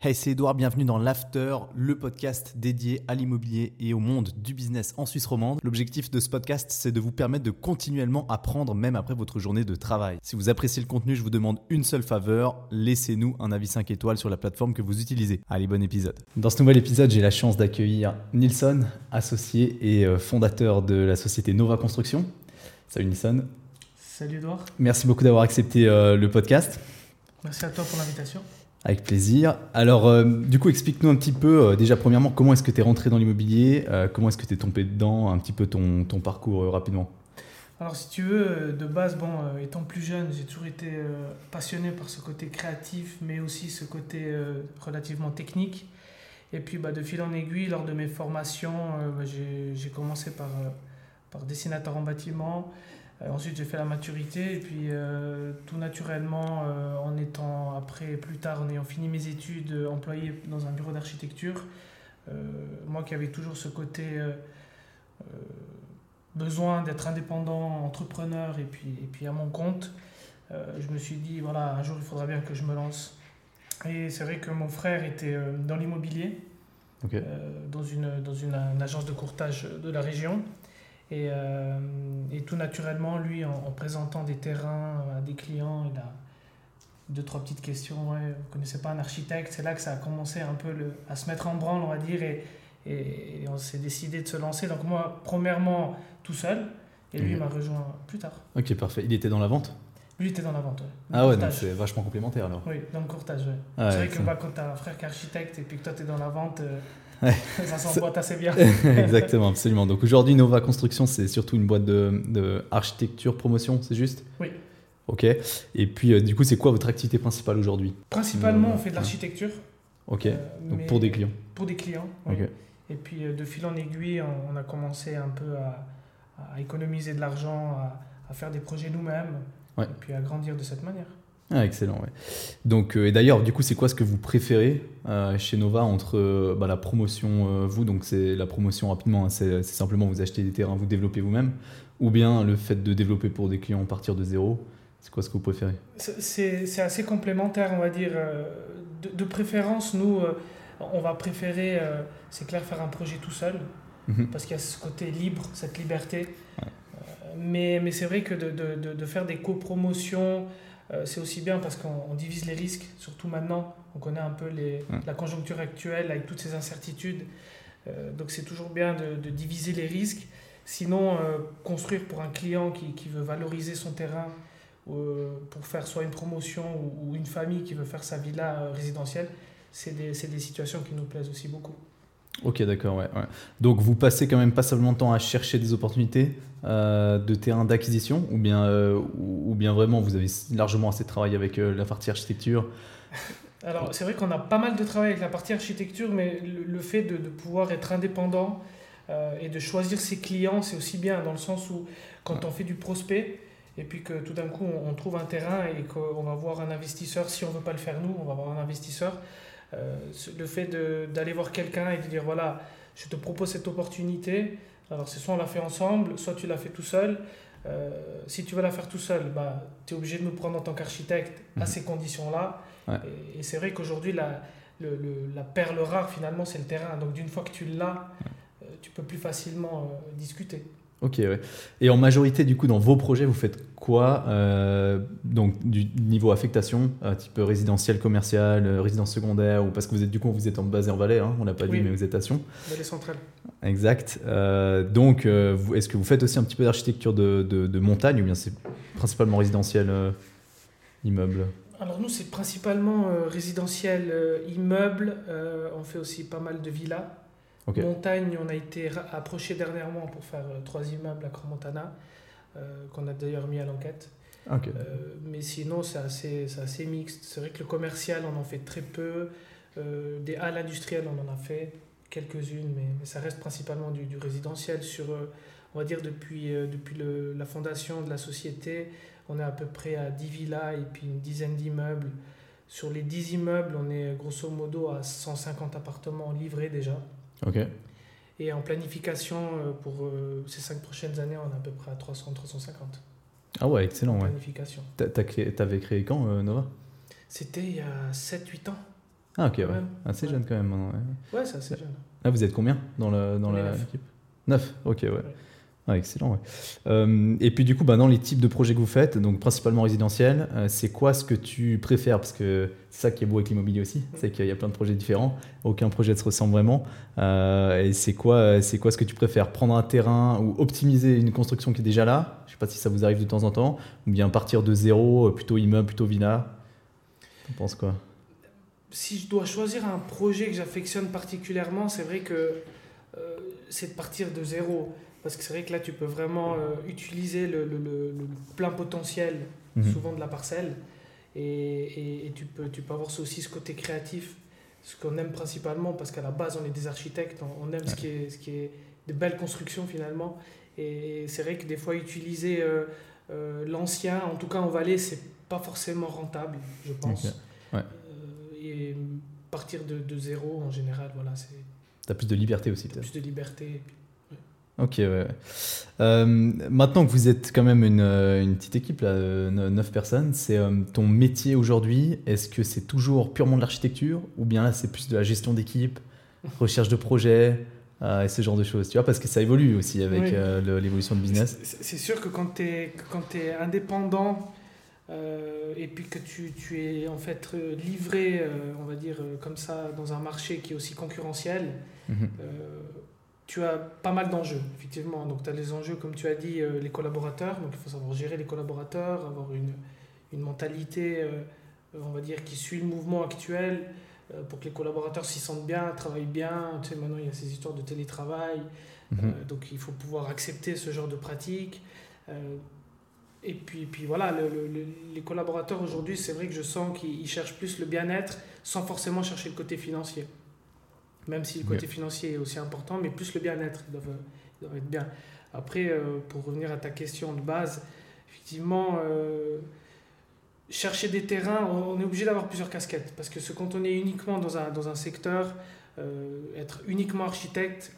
Hey, c'est Edouard, bienvenue dans l'After, le podcast dédié à l'immobilier et au monde du business en Suisse romande. L'objectif de ce podcast, c'est de vous permettre de continuellement apprendre même après votre journée de travail. Si vous appréciez le contenu, je vous demande une seule faveur, laissez-nous un avis 5 étoiles sur la plateforme que vous utilisez. Allez, bon épisode. Dans ce nouvel épisode, j'ai la chance d'accueillir Nilson, associé et euh, fondateur de la société Nova Construction. Salut Nilson. Salut Edouard. Merci beaucoup d'avoir accepté euh, le podcast. Merci à toi pour l'invitation. Avec plaisir. Alors, euh, du coup, explique-nous un petit peu, euh, déjà, premièrement, comment est-ce que tu es rentré dans l'immobilier euh, Comment est-ce que tu es tombé dedans Un petit peu ton, parcours rapidement. Alors, si tu veux, de base, bon, étant plus jeune, j'ai toujours été passionné par ce côté créatif, mais aussi ce côté relativement technique. Et puis, bah, de fil en aiguille, lors de mes formations, bah, j'ai commencé par dessinateur en bâtiment. Euh, ensuite, j'ai fait la maturité et puis euh, tout naturellement, euh, en étant après, plus tard, en ayant fini mes études, employé dans un bureau d'architecture, moi qui avais toujours ce côté besoin d'être indépendant, entrepreneur et puis, et puis à mon compte, je me suis dit, voilà, un jour il faudra bien que je me lance. Et c'est vrai que mon frère était dans l'immobilier, dans, une, dans une, une, agence de courtage de la région. Et, euh, et, tout naturellement, lui, en, présentant des terrains à des clients, il a deux, trois petites questions. Ouais, vous ne connaissez pas un architecte? C'est là que ça a commencé un peu le, à se mettre en branle, on va dire, et, et, on s'est décidé de se lancer. Donc moi, premièrement, tout seul, et lui, il m'a rejoint plus tard. Ok, parfait. Il était dans la vente? Lui était dans la vente, ouais. Ah ouais, donc c'est vachement complémentaire alors. Oui, dans le courtage, ouais. Ah c'est vrai que bah, quand tu as un frère qui est architecte et puis que toi tu es dans la vente, euh, ça s'emboîte assez bien. Exactement, absolument. Donc aujourd'hui, Nova Construction, c'est surtout une boîte de, de architecture promotion, c'est juste? Oui. Ok. Et puis, euh, du coup, c'est quoi votre activité principale aujourd'hui? Principalement, on fait de l'architecture. Ok. Euh, Donc pour des clients Pour des clients. Oui. Et puis, euh, de fil en aiguille, on, a commencé un peu à, à économiser de l'argent, à, à, faire des projets nous-mêmes. Et puis à grandir de cette manière. Ah, excellent, ouais. Donc, euh, et d'ailleurs, du coup, c'est quoi ce que vous préférez euh, chez Nova entre euh, bah, la promotion, vous, donc c'est la promotion rapidement, hein, c'est simplement vous achetez des terrains, vous développez vous-même, ou bien le fait de développer pour des clients à partir de zéro C'est quoi ce que vous préférez? C'est assez complémentaire, on va dire. De, préférence, nous, on va préférer, c'est clair, faire un projet tout seul, mhm. parce qu'il y a ce côté libre, cette liberté. mais mais c'est vrai que de, de, de faire des copromotions, c'est aussi bien parce qu'on divise les risques, surtout maintenant. On connaît un peu les, la conjoncture actuelle avec toutes ces incertitudes. Euh, donc c'est toujours bien de, de, diviser les risques. Sinon, euh, construire pour un client qui, qui, veut valoriser son terrain pour faire soit une promotion ou, ou, une famille qui veut faire sa villa résidentielle, c'est des, des situations qui nous plaisent aussi beaucoup. Ok, d'accord, ouais, Donc vous passez quand même pas seulement de temps à chercher des opportunités euh, de terrain d'acquisition, ou bien, euh, ou, bien vraiment vous avez largement assez de travail avec euh, la partie architecture? Alors c'est vrai qu'on a pas mal de travail avec la partie architecture, mais le, fait de, de, pouvoir être indépendant et de choisir ses clients, c'est aussi bien dans le sens où quand on fait du prospect, et puis que tout d'un coup on, on, trouve un terrain et qu'on va voir un investisseur, si on ne veut pas le faire nous, on va voir un investisseur. Euh, le fait d'aller voir quelqu'un et de dire voilà, je te propose cette opportunité. Alors, c'est soit on la fait ensemble, soit tu la fais tout seul. Euh, si tu veux la faire tout seul, bah, tu es obligé de nous prendre en tant qu'architecte à mhm. ces conditions-là. Et, c'est vrai qu'aujourd'hui, la, le, la perle rare, finalement, c'est le terrain. Donc, d'une fois que tu l'as, euh, tu peux plus facilement discuter. Ok, ouais. Et en majorité, du coup, dans vos projets, vous faites quoi euh, Donc, du niveau affectation, euh, type résidentiel, commercial, euh, résidence secondaire, ou parce que vous êtes, du coup, vous êtes en base en Valais, hein, on l'a pas dit, mais vous êtes à Sion. Valais centrale. Exact. donc, est-ce que vous faites aussi un petit peu d'architecture de, de, de, montagne, ou bien c'est principalement résidentiel, immeuble? Alors nous, c'est principalement résidentiel, immeuble. on fait aussi pas mal de villas. Montagne, on a été approché dernièrement pour faire euh, trois immeubles à Cromontana, euh, qu'on a d'ailleurs mis à l'enquête. Euh, mais sinon, c'est assez, assez mixte. C'est vrai que le commercial, on en fait très peu. des halles industrielles, on en a fait quelques-unes, mais, ça reste principalement du, résidentiel. Sur, on va dire, depuis, depuis le, la fondation de la société, on est à peu près à 10 villas et puis une dizaine d'immeubles. Sur les 10 immeubles, on est grosso modo à 150 appartements livrés déjà. Ok. Et en planification, euh, pour euh, ces cinq prochaines années, on est à peu près à 300, 350. Ah ouais, excellent. En planification. T'avais créé, quand, euh, Nova? C'était il y a 7-8 ans. Ah, ok, ouais. Assez jeune quand même maintenant. Ouais, c'est assez jeune. Là, vous êtes combien dans l'équipe 9, ok, ouais. Ah, excellent. Euh, et puis du coup, bah, dans les types de projets que vous faites, donc principalement résidentiel, euh, c'est quoi ce que tu préfères? Parce que c'est ça qui est beau avec l'immobilier aussi, c'est qu'il y a plein de projets différents, aucun projet ne se ressemble vraiment. Euh, et c'est quoi, c'est quoi ce que tu préfères? Prendre un terrain ou optimiser une construction qui est déjà là? Je ne sais pas si ça vous arrive de temps en temps, ou bien partir de zéro, plutôt immeuble, plutôt villa Tu penses quoi? Si je dois choisir un projet que j'affectionne particulièrement, c'est vrai que c'est de partir de zéro. Parce que c'est vrai que là, tu peux vraiment euh, utiliser le, le, le, plein potentiel, mhm. souvent de la parcelle. Et, et, tu, peux, tu peux avoir aussi ce côté créatif, ce qu'on aime principalement, parce qu'à la base, on est des architectes, on, aime ce, qui est, ce qui est de belles constructions finalement. Et c'est vrai que des fois, utiliser euh, euh, l'ancien, en tout cas en Valais, c'est pas forcément rentable, je pense. et partir de, de, zéro, en général, voilà, c'est. Tu as plus de liberté aussi, peut-être. Plus de liberté. Ok, ouais. Euh, maintenant que vous êtes quand même une, euh, une petite équipe, là, 9 euh, personnes, c'est ton métier aujourd'hui, est-ce que c'est toujours purement de l'architecture ou bien là c'est plus de la gestion d'équipe, recherche de projets et ce genre de choses, tu vois, parce que ça évolue aussi avec l'évolution de business. C'est sûr que quand tu es, es indépendant et puis que tu, tu, es en fait livré, on va dire, comme ça, dans un marché qui est aussi concurrentiel, mhm tu as pas mal d'enjeux, effectivement. Donc, tu as les enjeux, comme tu as dit, euh, les collaborateurs. Donc, il faut savoir gérer les collaborateurs, avoir une, une mentalité, euh, on va dire, qui suit le mouvement actuel euh, pour que les collaborateurs s'y sentent bien, travaillent bien. Tu sais, maintenant, il y a ces histoires de télétravail. Mhm. donc, il faut pouvoir accepter ce genre de pratique. et puis, puis voilà, le, les collaborateurs aujourd'hui, c'est vrai que je sens qu'ils cherchent plus le bien-être sans forcément chercher le côté financier même si le côté financier est aussi important, mais plus le bien-être, ils doivent, être bien. Après, euh, pour revenir à ta question de base, effectivement, euh, chercher des terrains, on est obligé d'avoir plusieurs casquettes, parce que ce, quand on est uniquement dans un, dans un secteur, euh, être uniquement architecte,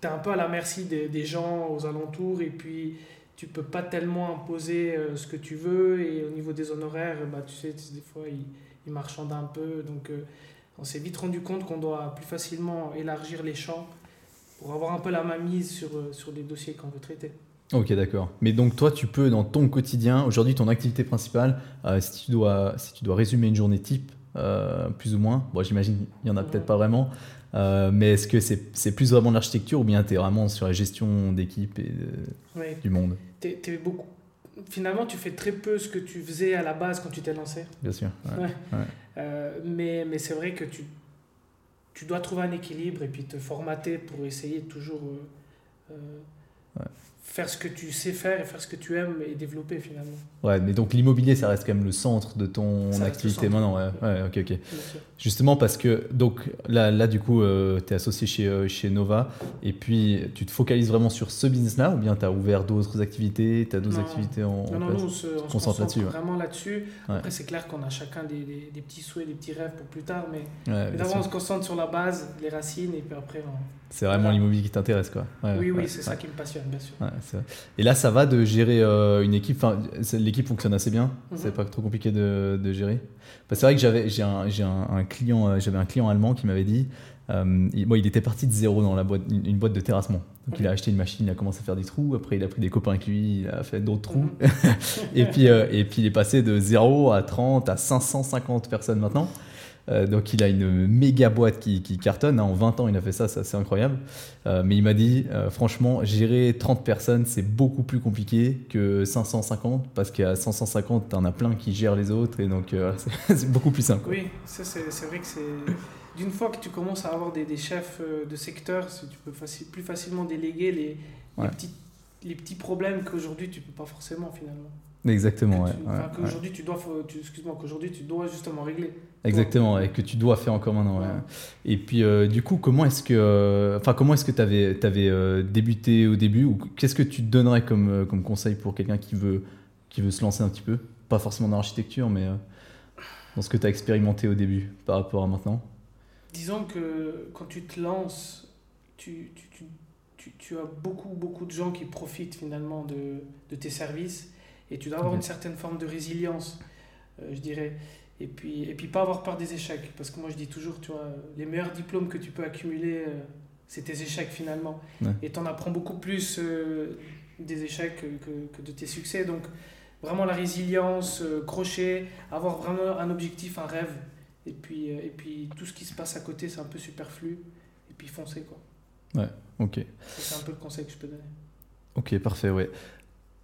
tu es un peu à la merci des, des, gens aux alentours, et puis tu peux pas tellement imposer ce que tu veux, et au niveau des honoraires, bah, tu sais, des fois, ils, ils marchandent un peu, donc on s'est vite rendu compte qu'on doit plus facilement élargir les champs pour avoir un peu la mainmise sur, euh, sur les dossiers qu'on veut traiter. Ok, d'accord. Mais donc toi, tu peux, dans ton quotidien, aujourd'hui, ton activité principale, euh, si, tu dois, si tu dois résumer une journée type, euh, plus ou moins, bon, j'imagine il n'y en a peut-être pas vraiment, mais est-ce que c'est plus vraiment de l'architecture ou bien tu es vraiment sur la gestion d'équipe et du monde? Tu es, beaucoup, finalement, tu fais très peu ce que tu faisais à la base quand tu t'es lancé. Bien sûr. Euh, mais mais c'est vrai que tu, tu dois trouver un équilibre et puis te formater pour essayer toujours euh, euh, faire ce que tu sais faire et faire ce que tu aimes et développer finalement. Ouais, mais donc l'immobilier, ça reste quand même le centre de ton activité maintenant. Ouais, ouais, ok, ok. Justement parce que, donc là, là du coup, euh, tu es associé chez, euh, chez Nova et puis tu te focalises vraiment sur ce business-là ou bien tu as ouvert d'autres activités, tu as d'autres activités en, non, non, non, on se, concentre là-dessus. Vraiment là-dessus. Après, c'est clair qu'on a chacun des, des, des, petits souhaits, des petits rêves pour plus tard, mais, d'abord on se concentre sur la base, les racines et puis après on c'est vraiment l'immobilier qui t'intéresse, quoi. oui, oui, c'est ça qui me passionne, bien sûr. et là, ça va de gérer euh, une équipe? Enfin, l'équipe fonctionne assez bien. Mhm. C'est pas trop compliqué de, de gérer? C'est vrai que j'avais, j'ai un, un, un, client, euh, j'avais un client allemand qui m'avait dit. Euh, il, il était parti de zéro dans la boîte, une, boîte de terrassement. Donc il a acheté une machine, il a commencé à faire des trous. Après, il a pris des copains avec lui, il a fait d'autres trous. Mhm. et puis, et puis, il est passé de 0 à 30 à 550 personnes maintenant. Euh, donc il a une méga boîte qui, cartonne. Hein. En 20 ans, il a fait ça, c'est incroyable. Euh, mais il m'a dit, euh, franchement, gérer 30 personnes, c'est beaucoup plus compliqué que 550 parce qu'à 550, tu en as plein qui gèrent les autres et donc c'est beaucoup plus simple. Oui, c'est vrai que c'est. D'une fois que tu commences à avoir des, chefs de secteur, tu peux plus facilement déléguer les, petits, les petits problèmes qu'aujourd'hui tu peux pas forcément finalement. Exactement, ouais. Qu'aujourd'hui tu dois, excuse-moi, qu'aujourd'hui tu dois justement régler. Exactement, et que tu dois faire encore maintenant. Et puis, euh, du coup, comment est-ce que, euh, comment est-ce que tu avais, avais euh, débuté au début, ou qu'est-ce que tu te donnerais comme, comme conseil pour quelqu'un qui veut, qui veut se lancer un petit peu, pas forcément dans l'architecture, mais dans ce que tu as expérimenté au début par rapport à maintenant? Disons que quand tu te lances, tu, tu, tu, tu as beaucoup, beaucoup de gens qui profitent finalement de, de tes services et tu dois avoir une certaine forme de résilience, je dirais. Et puis, et puis pas avoir peur des échecs. Parce que moi je dis toujours, tu vois, les meilleurs diplômes que tu peux accumuler, euh, c'est tes échecs finalement. Et tu en apprends beaucoup plus euh, des échecs que, que, de tes succès. Donc vraiment la résilience, euh, crochet, avoir vraiment un objectif, un rêve. Et puis, et puis tout ce qui se passe à côté, c'est un peu superflu. Et puis foncer quoi. Ouais, ok. C'est un peu le conseil que je peux donner. Ok, parfait, ouais.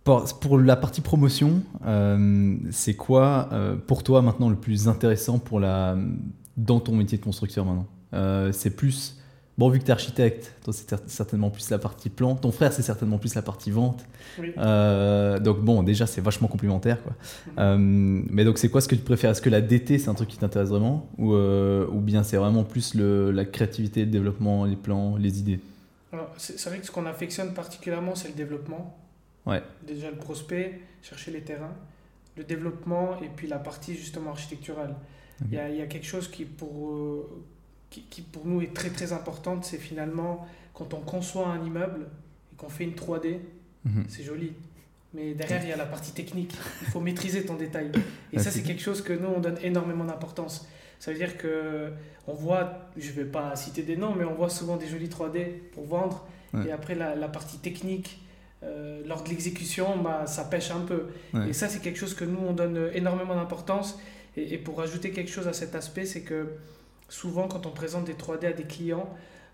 Pour, la partie promotion, euh, c'est quoi euh, pour toi maintenant le plus intéressant pour la, dans ton métier de constructeur maintenant euh, C'est plus, bon vu que tu es architecte, toi c'est certainement plus la partie plan, ton frère c'est certainement plus la partie vente. donc bon, déjà c'est vachement complémentaire. Quoi. Mhm. mais donc c'est quoi ce que tu préfères? Est-ce que la DT c'est un truc qui t'intéresse vraiment? Ou, ou bien c'est vraiment plus le, la créativité, le développement, les plans, les idées? C'est vrai que ce qu'on affectionne particulièrement c'est le développement. Ouais. Déjà le prospect, chercher les terrains, le développement et puis la partie justement architecturale. Il y, a, y, a, quelque chose qui pour, euh, qui, qui, pour nous est très très importante, c'est finalement quand on conçoit un immeuble et qu'on fait une 3D, mhm. c'est joli. Mais derrière, il y a la partie technique. Il faut maîtriser ton détail. Et ça, c'est quelque chose que nous, on donne énormément d'importance. Ça veut dire que on voit, je ne vais pas citer des noms, mais on voit souvent des jolis 3D pour vendre. Et après, la, la partie technique, euh, lors de l'exécution, bah, ça pêche un peu. Et ça, c'est quelque chose que nous, on donne énormément d'importance. Et, pour ajouter quelque chose à cet aspect, c'est que souvent, quand on présente des 3D à des clients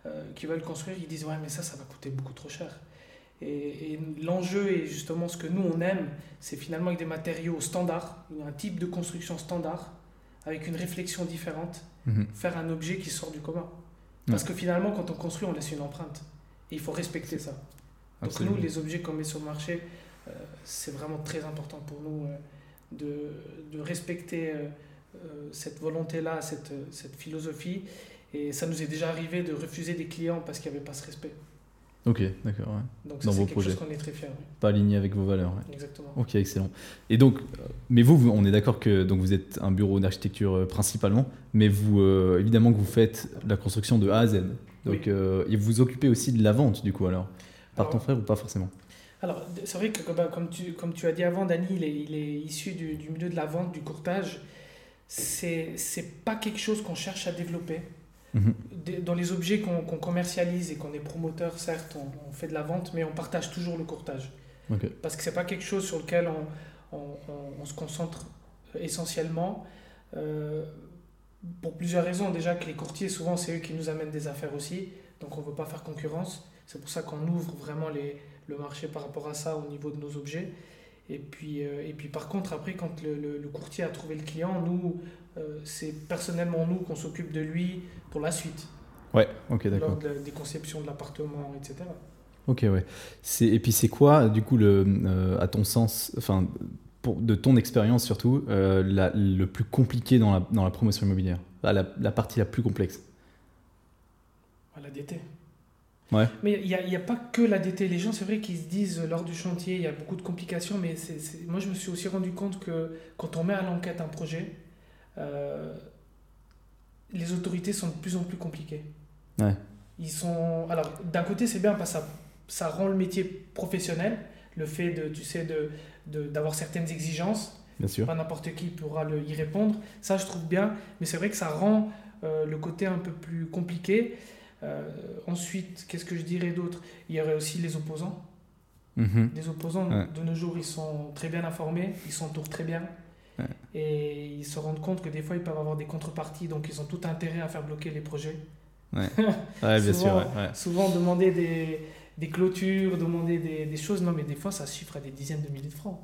euh, qui veulent construire, ils disent Ouais, mais ça, ça va coûter beaucoup trop cher. Et, l'enjeu, et justement ce que nous, on aime, c'est finalement avec des matériaux standards, un type de construction standard, avec une réflexion différente, mhm. faire un objet qui sort du commun. Parce que finalement, quand on construit, on laisse une empreinte. Et il faut respecter ça. Donc nous, les objets qu'on met sur le marché, euh, c'est vraiment très important pour nous euh, de, de, respecter euh, cette volonté-là, cette, cette philosophie. Et ça nous est déjà arrivé de refuser des clients parce qu'il n'y avait pas ce respect. Ok, d'accord. Donc ça, c'est quelque chose qu'on est très fiers. Pas aligné avec vos valeurs. Exactement. Ok, excellent. Et donc, mais vous, on est d'accord que donc vous êtes un bureau d'architecture principalement, mais vous, évidemment que vous faites la construction de A à Z. Donc, et vous vous occupez aussi de la vente, du coup, alors? Par ton frère ou pas forcément alors, c'est vrai que comme, tu, comme tu as dit avant, Dani, il est, il est issu du, du, milieu de la vente, du courtage. C'est n'est pas quelque chose qu'on cherche à développer. Mhm. Dans les objets qu'on commercialise et qu'on est promoteur, certes, on, fait de la vente, mais on partage toujours le courtage. Parce que c'est pas quelque chose sur lequel on, on, on se concentre essentiellement. Euh, pour plusieurs raisons. Déjà que les courtiers, souvent, c'est eux qui nous amènent des affaires aussi. Donc on ne veut pas faire concurrence. C'est pour ça qu'on ouvre vraiment les, le marché par rapport à ça au niveau de nos objets. Et puis, euh, et puis par contre, après, quand le, le, courtier a trouvé le client, nous, euh, c'est personnellement nous qu'on s'occupe de lui pour la suite. Ouais, ok, d'accord. Lors des conceptions de l'appartement, etc. Ok, ouais. Et puis c'est quoi, du coup, le, euh, à ton sens, enfin, pour, de ton expérience surtout, la, le plus compliqué dans la, dans la promotion immobilière? La, la, partie la plus complexe La DT. Mais il n'y a, y a, pas que la DT. Les gens, c'est vrai qu'ils se disent lors du chantier, il y a beaucoup de complications, mais c'est moi, je me suis aussi rendu compte que quand on met à l'enquête un projet, euh, les autorités sont de plus en plus compliquées. Ouais. Ils sont... Alors, d'un côté, c'est bien parce que ça, ça rend le métier professionnel, le fait de, tu sais, de, d'avoir certaines exigences. Bien sûr. Pas n'importe qui pourra le, y répondre. Ça, je trouve bien, mais c'est vrai que ça rend euh, le côté un peu plus compliqué. Euh, ensuite, qu'est-ce que je dirais d'autre? Il y aurait aussi les opposants. Mhm. Les opposants, de nos jours, ils sont très bien informés, ils s'entourent très bien. Et ils se rendent compte que des fois, ils peuvent avoir des contreparties, donc ils ont tout intérêt à faire bloquer les projets. Ouais, bien souvent, sûr. Souvent, demander des, des clôtures, demander des, des, choses. Non, mais des fois, ça chiffre à des dizaines de milliers de francs.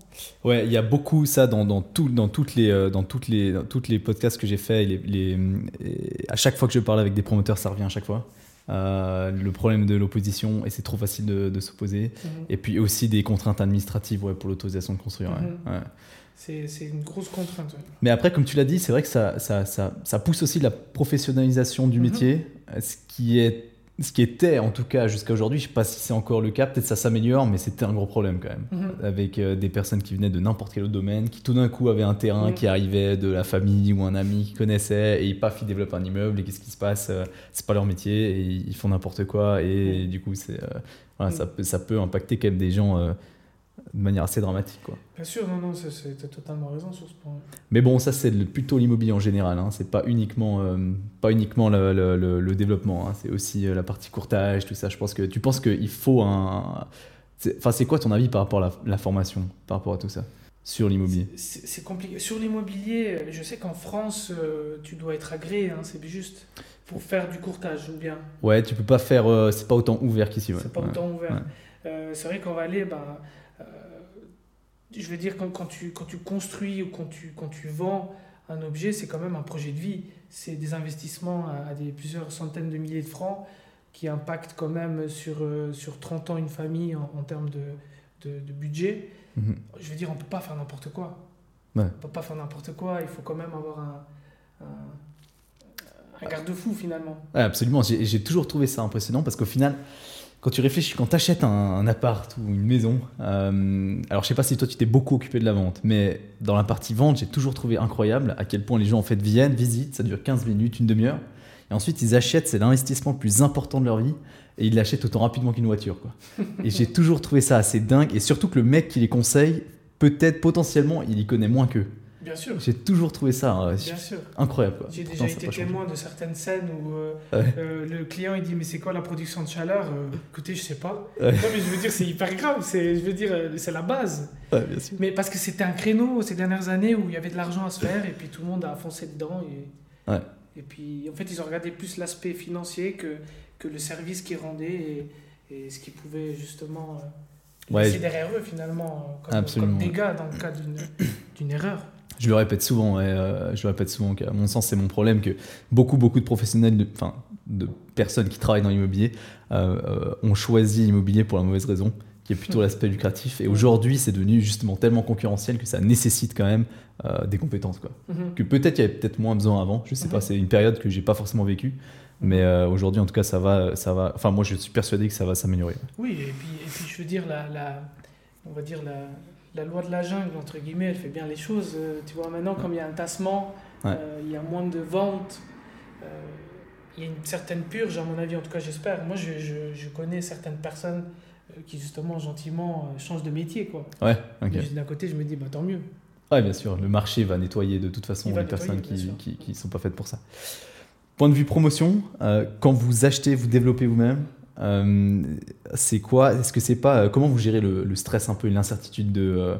Ouais, il y a beaucoup ça dans, dans, tout, dans, toutes, les, euh, dans, toutes, les, dans toutes les podcasts que j'ai fait. Les, les, à chaque fois que je parle avec des promoteurs, ça revient à chaque fois. Euh, le problème de l'opposition, et c'est trop facile de, s'opposer. Mhm. Et puis aussi des contraintes administratives ouais, pour l'autorisation de construire. Mhm. C'est une grosse contrainte. Mais après, comme tu l'as dit, c'est vrai que ça, ça, ça, ça, pousse aussi la professionnalisation du mhm. métier, ce qui est ce qui était en tout cas jusqu'à aujourd'hui, je ne sais pas si c'est encore le cas, peut-être ça s'améliore, mais c'était un gros problème quand même. Mhm. Avec euh, des personnes qui venaient de n'importe quel autre domaine, qui tout d'un coup avaient un terrain, mhm. qui arrivait de la famille ou un ami qui connaissait, et paf, ils développent un immeuble, et qu'est-ce qui se passe euh, C'est pas leur métier, et ils font n'importe quoi, et mhm. du coup, c'est, euh, voilà, ça, peut, ça peut impacter quand même des gens de manière assez dramatique. Quoi. Bien sûr, non, non, tu totalement raison sur ce point. Mais bon, ça c'est plutôt l'immobilier en général, hein. c'est pas uniquement, euh, pas uniquement le, le, le, développement, hein. c'est aussi euh, la partie courtage, tout ça. Je pense que tu penses qu'il faut un... Enfin, c'est quoi ton avis par rapport à la, formation, par rapport à tout ça? Sur l'immobilier? C'est compliqué. Sur l'immobilier, je sais qu'en France, euh, tu dois être agréé, hein, c'est juste pour faire du courtage ou bien. Ouais, tu peux pas faire. c'est pas autant ouvert qu'ici. Ouais. C'est pas autant ouvert. c'est vrai qu'en Valais, bah, je veux dire, quand, quand, tu, quand tu construis ou quand tu, quand tu vends un objet, c'est quand même un projet de vie. C'est des investissements à, des plusieurs centaines de milliers de francs qui impactent quand même sur, euh, sur 30 ans une famille en, en termes de, de, de budget. Mhm. Je veux dire, on ne peut pas faire n'importe quoi. On ne peut pas faire n'importe quoi. Il faut quand même avoir un, un, un garde-fou finalement. absolument. J'ai toujours trouvé ça impressionnant parce qu'au final, quand tu réfléchis, quand tu achètes un, appart ou une maison, euh, alors je sais pas si toi tu t'es beaucoup occupé de la vente, mais dans la partie vente, j'ai toujours trouvé incroyable à quel point les gens en fait viennent, visitent, ça dure 15 minutes, une demi-heure, et ensuite ils achètent, c'est l'investissement le plus important de leur vie, et ils l'achètent autant rapidement qu'une voiture. Quoi. et j'ai toujours trouvé ça assez dingue, et surtout que le mec qui les conseille, peut-être potentiellement, il y connaît moins qu'eux. Bien sûr. J'ai toujours trouvé ça hein, incroyable. J'ai déjà été témoin de certaines scènes où euh, euh, le client il dit mais c'est quoi la production de chaleur? Euh, Écoutez, je sais pas. Non, mais je veux dire c'est hyper grave. C'est je veux dire c'est la base. Bien sûr. Mais parce que c'était un créneau ces dernières années où il y avait de l'argent à se faire et puis tout le monde a foncé dedans et et puis en fait ils ont regardé plus l'aspect financier que que le service qu'ils rendaient et, et ce qu'ils pouvaient justement laisser derrière eux finalement comme, comme dégâts dans le cas d'une erreur. Je le répète souvent, et, euh, je le répète souvent qu'à mon sens, c'est mon problème que beaucoup, beaucoup de professionnels, de, enfin, de personnes qui travaillent dans l'immobilier euh, euh, ont choisi l'immobilier pour la mauvaise raison, qui est plutôt l'aspect lucratif. Et aujourd'hui, c'est devenu justement tellement concurrentiel que ça nécessite quand même des compétences. Quoi. Mhm. Que peut-être il y avait peut-être moins besoin avant, je sais pas, mhm. c'est une période que j'ai pas forcément vécue. Mais aujourd'hui, en tout cas, ça va, ça va. Enfin, moi, je suis persuadé que ça va s'améliorer. Oui, et puis, et puis, je veux dire, la, la on va dire la, la loi de la jungle, entre guillemets, elle fait bien les choses. Euh, tu vois, maintenant, comme il y a un tassement, euh, il y a moins de ventes, euh, il y a une certaine purge, à mon avis, en tout cas, j'espère. Moi, je, je, je, connais certaines personnes qui, justement, gentiment, changent de métier, quoi. Ouais, D'un côté, je me dis, bah, tant mieux. Ouais, bien sûr, le marché va nettoyer de toute façon les personnes qui ne qui, qui, sont pas faites pour ça. Point de vue promotion, quand vous achetez, vous développez vous-même, euh, c'est quoi Est-ce que c'est pas euh, comment vous gérez le, stress un peu, l'incertitude de euh,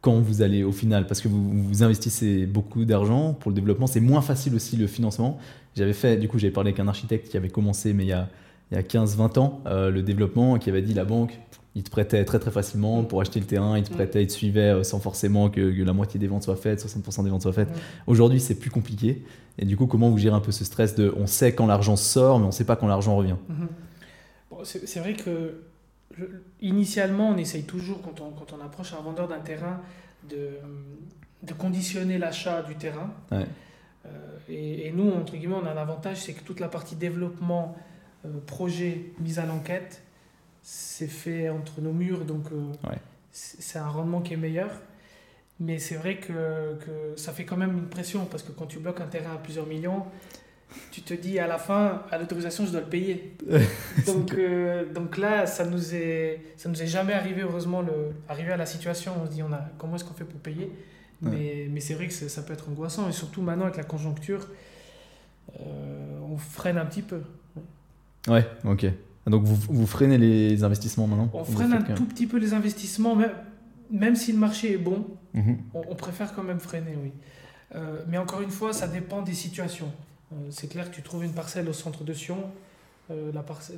quand vous allez au final? Parce que vous, vous investissez beaucoup d'argent pour le développement, c'est moins facile aussi le financement. J'avais fait, du coup, j'avais parlé avec un architecte qui avait commencé, mais il y a, il y a 15-20 ans, le développement, qui avait dit la banque, il te prêtait très très facilement pour acheter le terrain, il te prêtait, il te suivait sans forcément que, la moitié des ventes soient faites, 60% des ventes soient faites. Aujourd'hui, c'est plus compliqué. Et du coup, comment vous gérez un peu ce stress de on sait quand l'argent sort, mais on ne sait pas quand l'argent revient? Mhm c'est vrai que initialement, on essaye toujours, quand on, quand on approche un vendeur d'un terrain, de, de conditionner l'achat du terrain. Euh, et, et, nous, entre guillemets, on a un avantage, c'est que toute la partie développement, euh, projet, mise à l'enquête, c'est fait entre nos murs, donc euh, c'est un rendement qui est meilleur. Mais c'est vrai que, que, ça fait quand même une pression, parce que quand tu bloques un terrain à plusieurs millions, tu te dis à la fin, à l'autorisation, je dois le payer. donc, euh, donc là, ça nous est, ça nous est jamais arrivé, heureusement, le, arrivé à la situation, on se dit, on a, comment est-ce qu'on fait pour payer? Mais, mais c'est vrai que ça peut être angoissant, et surtout maintenant avec la conjoncture, euh, on freine un petit peu. Ouais, ok. Donc vous, vous freinez les investissements maintenant On freine un tout petit peu les investissements, même, même si le marché est bon, mhm. on, préfère quand même freiner, oui. Euh, mais encore une fois, ça dépend des situations. Euh, c'est clair que tu trouves une parcelle au centre de Sion, euh,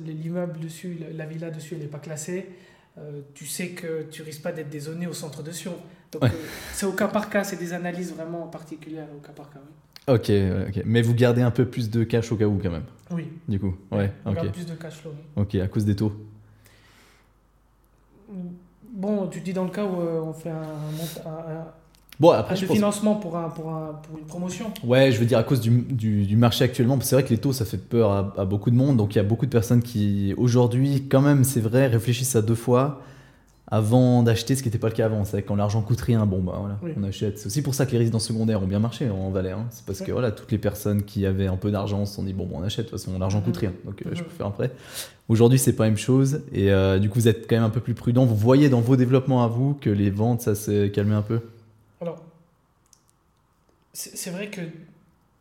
l'immeuble dessus, la, villa dessus, elle n'est pas classée. Euh, tu sais que tu risques pas d'être dézoné au centre de Sion. Donc c'est au cas par cas, c'est des analyses vraiment particulières au cas par cas. Ok, ok. Mais vous gardez un peu plus de cash au cas où quand même. Oui. Du coup, ouais. On garde plus de cash flow. Ok, à cause des taux. Bon, tu dis dans le cas où on fait un, un, Bon, après, je financement pour, un, pour, un, pour, une promotion. Ouais, je veux dire à cause du, du, du marché actuellement, c'est vrai que les taux, ça fait peur à, à, beaucoup de monde. Donc il y a beaucoup de personnes qui, aujourd'hui, quand même, c'est vrai, réfléchissent à deux fois. avant d'acheter, ce qui n'était pas le cas avant. C'est quand l'argent coûte rien, bon bah voilà, Oui. on achète. C'est aussi pour ça que les résidences secondaires ont bien marché en Valais. hein. C'est parce que voilà, toutes les personnes qui avaient un peu d'argent se sont dit bon, bah, on achète. De toute façon, l'argent coûte Mhm. rien, donc euh, je peux faire un prêt. Aujourd'hui, c'est pas la même chose. Et euh, du coup, vous êtes quand même un peu plus prudent. Vous voyez dans vos développements à vous que les ventes, ça s'est calmé un peu? Alors, c'est vrai que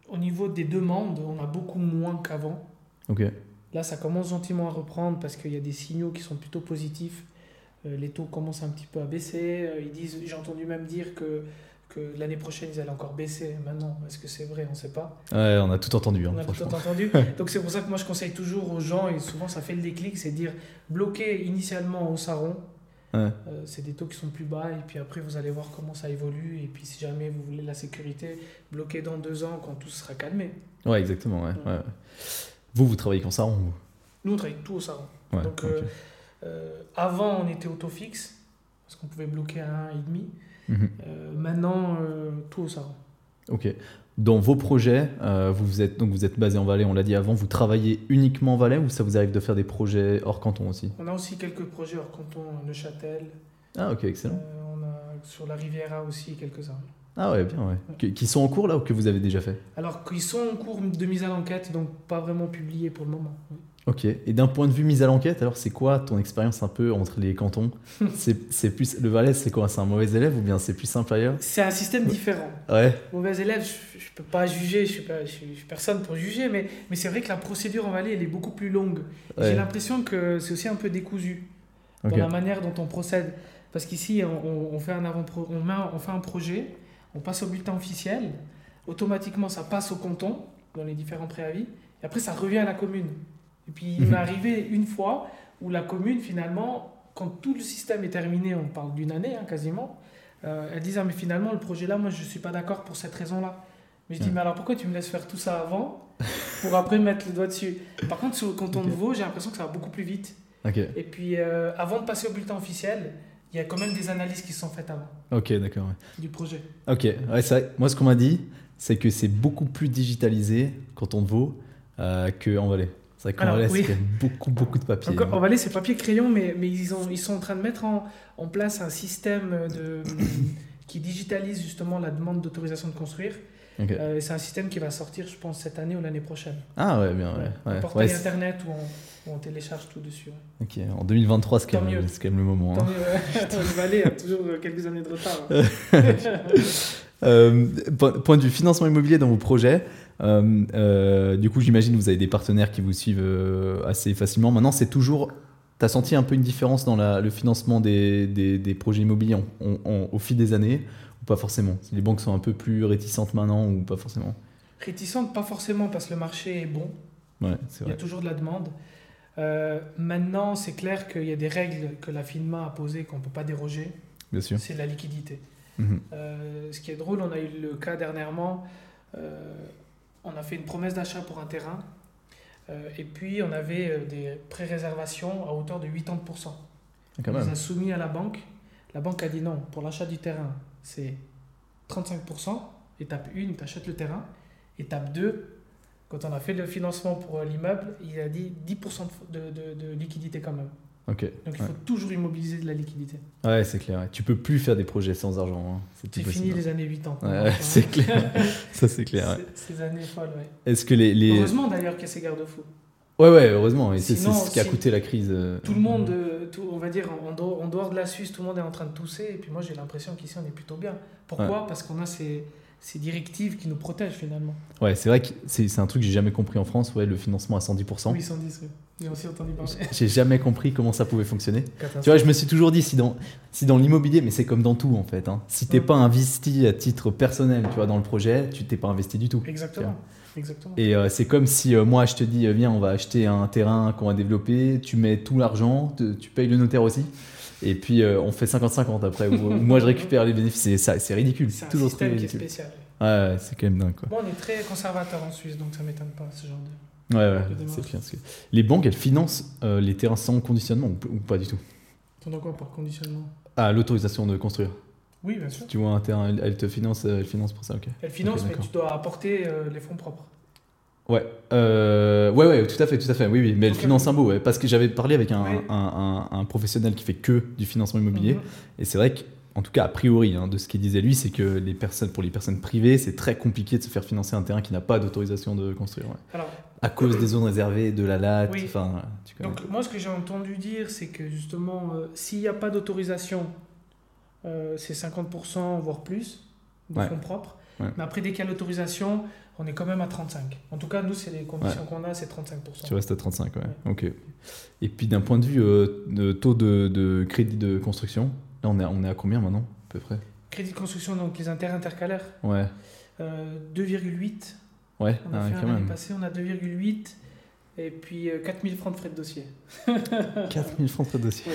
au niveau des demandes, on a beaucoup moins qu'avant. Ok. Là, ça commence gentiment à reprendre parce qu'il y a des signaux qui sont plutôt positifs. Euh, les taux commencent un petit peu à baisser. Euh, Ils disent, j'ai entendu même dire que, que l'année prochaine, ils allaient encore baisser. Maintenant, est-ce que c'est vrai? On ne sait pas. Ouais, on a tout entendu, hein, On a tout entendu. Donc c'est pour ça que moi, je conseille toujours aux gens, et souvent ça fait le déclic, c'est de dire bloquer initialement au Saron. Ouais. Euh, c'est des taux qui sont plus bas et puis après vous allez voir comment ça évolue et puis si jamais vous voulez la sécurité, bloquer dans deux ans quand tout sera calmé. Ouais, exactement. Ouais, ouais. Vous, vous travaillez comme ça vous? Nous on travaille tout au Saron. Donc, euh, Euh, avant, on était auto fixe, parce qu'on pouvait bloquer à 1,5. Mhm. Euh, maintenant, tout au Saran. Ok. Dans vos projets, euh, vous êtes donc vous êtes basé en Valais, on l'a dit avant. Vous travaillez uniquement en Valais ou ça vous arrive de faire des projets hors canton aussi On a aussi quelques projets hors canton, Neuchâtel. Ah ok, excellent. Euh, on a sur la Riviera aussi quelques-uns. Ah ouais, bien ouais. Qui- Qui sont en cours là ou que vous avez déjà fait Alors qu'ils sont en cours de mise à l'enquête, donc pas vraiment publiés pour le moment. Oui. Ok. Et d'un point de vue mise à l'enquête, alors c'est quoi ton expérience un peu entre les cantons C'est c'est plus le Valais, c'est quoi? C'est un mauvais élève ou bien c'est plus simple ailleurs C'est un système différent. Ouais. Mauvais élève, je, je peux pas juger, je suis, pas, je suis, personne pour juger, mais, mais c'est vrai que la procédure en Valais, elle est beaucoup plus longue. ouais. J'ai l'impression que c'est aussi un peu décousu. Dans la manière dont on procède. Parce qu'ici, on, on- fait un avant on, met on fait un projet, on passe au bulletin officiel, automatiquement ça passe au canton, dans les différents préavis, et après ça revient à la commune. Et puis il Mhm. m'est arrivé une fois où la commune, finalement, quand tout le système est terminé, on parle d'une année hein, quasiment, euh, elle disait, ah, mais finalement, le projet là, moi je ne suis pas d'accord pour cette raison-là. Mais je dis, mais alors pourquoi tu me laisses faire tout ça avant pour après mettre le doigt dessus? Par contre, sur le canton Ok. de Vaud, j'ai l'impression que ça va beaucoup plus vite. Et puis, euh, avant de passer au bulletin officiel, il y a quand même des analyses qui sont faites avant Ok, d'accord. ouais. du projet. Ok, ouais, c'est vrai. Moi, ce qu'on m'a dit, c'est que c'est beaucoup plus digitalisé quand on vaut euh, qu'en Valais. C'est vrai qu'en Alors, Valais, oui. beaucoup, beaucoup de papier. Donc, en hein. Valais, c'est papier-crayon, mais, mais ils, ont, ils sont en train de mettre en, en place un système de, qui digitalise justement la demande d'autorisation de construire. Ok. Euh, c'est un système qui va sortir, je pense, cette année ou l'année prochaine. Ah ouais, bien, ouais. Ouais. portail Ouais, internet où on, où on télécharge tout dessus. ok, en 2023, c'est quand, même- quand même le moment. Tant hein. mieux, ouais. le Valais a toujours quelques années de retard. hein. Euh, point point de vue financement immobilier dans vos projets, euh, euh, du coup, j'imagine que vous avez des partenaires qui vous suivent euh, assez facilement. Maintenant, c'est toujours. Tu as senti un peu une différence dans la- le financement des, des- des projets immobiliers en- en- en- au fil des années ou pas forcément? Les banques sont un peu plus réticentes maintenant ou pas forcément? Réticente, pas forcément parce que le marché est bon. Ouais, c'est Il y a toujours de la demande. Euh, maintenant, c'est clair qu'il y a des règles que la FINMA a posées qu'on ne peut pas déroger. Bien sûr. C'est la liquidité. Mhm. Euh, ce qui est drôle, on a eu le cas dernièrement. euh, on a fait une promesse d'achat pour un terrain. euh, et puis, on avait euh, des pré-réservations à hauteur de 80%. Ah, on les a soumis à la banque. La banque a dit non, pour l'achat du terrain, c'est 35%. Étape 1, tu achètes le terrain. Étape 2, quand on a fait le financement pour euh, l'immeuble, il a dit 10% de, de- de liquidité quand même. Donc il Ouais. faut toujours immobiliser de la liquidité. Ouais, c'est clair. Tu peux plus faire des projets sans argent. hein. C'est fini les années 8 ans. Ouais, c'est clair. Ça, c'est clair. Ces- années folles, ouais. Est-ce que les. les... Heureusement d'ailleurs qu'il y a ces garde-fous. Ouais, ouais, heureusement. Et c'est ce qui a coûté la crise. euh, Tout le monde, euh, tout, on va dire, en dehors, en dehors de la Suisse, tout le monde est en train de tousser. Et puis moi, j'ai l'impression qu'ici, on est plutôt bien. Pourquoi? Parce qu'on a ces, ces directives qui nous protègent finalement. Ouais, c'est vrai que c'est un truc que j'ai jamais compris en France, ouais, le financement à 110%. Oui, 110, oui. J'ai aussi entendu parler. J'ai jamais compris comment ça pouvait fonctionner. Tu vois, je me suis toujours dit, si dans, si dans l'immobilier, mais c'est comme dans tout en fait, hein, si t'es pas investi à titre personnel, tu vois, dans le projet, tu t'es pas investi du tout. Exactement. Exactement. Et euh, c'est comme si euh, moi je te dis, euh, viens, on va acheter un terrain qu'on va développer, tu mets tout l'argent, tu payes le notaire aussi, et puis euh, on fait 50-50 après, ou moi je récupère les bénéfices, c'est ça, c'est ridicule, C'est toujours système très qui est ridicule. spécial. Ouais, c'est quand même dingue quoi. Bon, on est très conservateur en Suisse, donc ça m'étonne pas ce genre de. Ouais, ouais, de c'est clair. que Les banques, elles financent euh, les terrains sans conditionnement ou, ou pas du tout? T'entends quoi par conditionnement? Ah, l'autorisation de construire. Oui, bien sûr. Tu vois un terrain, elle, elle te finance, euh, elle finance pour ça, ok. Elle finance, mais tu dois apporter euh, les fonds propres. Ouais, euh, ouais, ouais, tout à fait, tout à fait. Oui, oui, mais elle Ok. finance beau, ouais, parce que j'avais parlé avec un, un, un- un professionnel qui fait que du financement immobilier, Mhm. et c'est vrai qu'en tout cas, a priori, hein, de ce qu'il disait lui, c'est que les personnes, pour les personnes privées, c'est très compliqué de se faire financer un terrain qui n'a pas d'autorisation de construire, ouais. Alors, à cause des zones réservées, de la latte, enfin, donc moi, ce que j'ai entendu dire, c'est que justement, euh, s'il n'y a pas d'autorisation, euh, c'est 50%, voire plus, de fonds propres. Ouais. Mais après, dès qu'il y a l'autorisation, on est quand même à 35. En tout cas, nous, c'est les conditions qu'on a, c'est 35%. Tu restes à 35, ouais. Ok. Et puis d'un point de vue euh, de taux de, de crédit de construction, là on est, à- on est à combien maintenant, à peu près? Crédit de construction, donc les intérêts intercalaires, Ouais, euh, 2,8. ouais, On a ah, fait quand même. passée, on a 2,8. Et puis euh, 4000 francs de frais de dossier. 4000 francs de frais de dossier.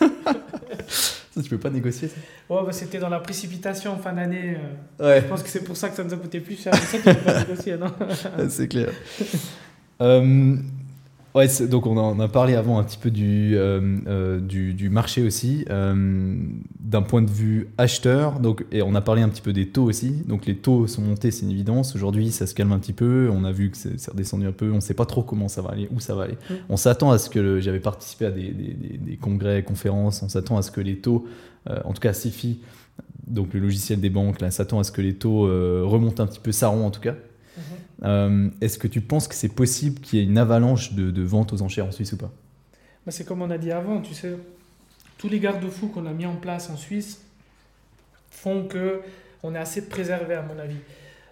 ça, tu peux pas négocier ça Ouais, bah, c'était dans la précipitation en fin d'année. euh, Ouais, Je pense que c'est pour ça que ça nous a coûté plus cher. C'est ça qui peut pas négocier, non c'est clair. Euh, ouais, donc on a, on a parlé avant un petit peu du, euh, euh, du, du marché aussi, euh, d'un point de vue acheteur, donc, et on a parlé un petit peu des taux aussi. Donc les taux sont montés, c'est une évidence. Aujourd'hui, ça se calme un petit peu. On a vu que c'est redescendu un peu. On ne sait pas trop comment ça va aller, où ça va aller. Mm. On s'attend à ce que j'avais participé à des, des- des- des congrès, conférences. On s'attend à ce que les taux, euh, en tout cas SIFI, donc le logiciel des banques, là, s'attend à ce que les taux remontent un petit peu, ça en tout cas. Euh, Est-ce que tu penses que c'est possible qu'il y ait une avalanche de, de ventes aux enchères en Suisse ou pas? Bah, c'est comme on a dit avant, tu sais, tous les garde-fous qu'on a mis en place en Suisse font que on est assez préservé à mon avis.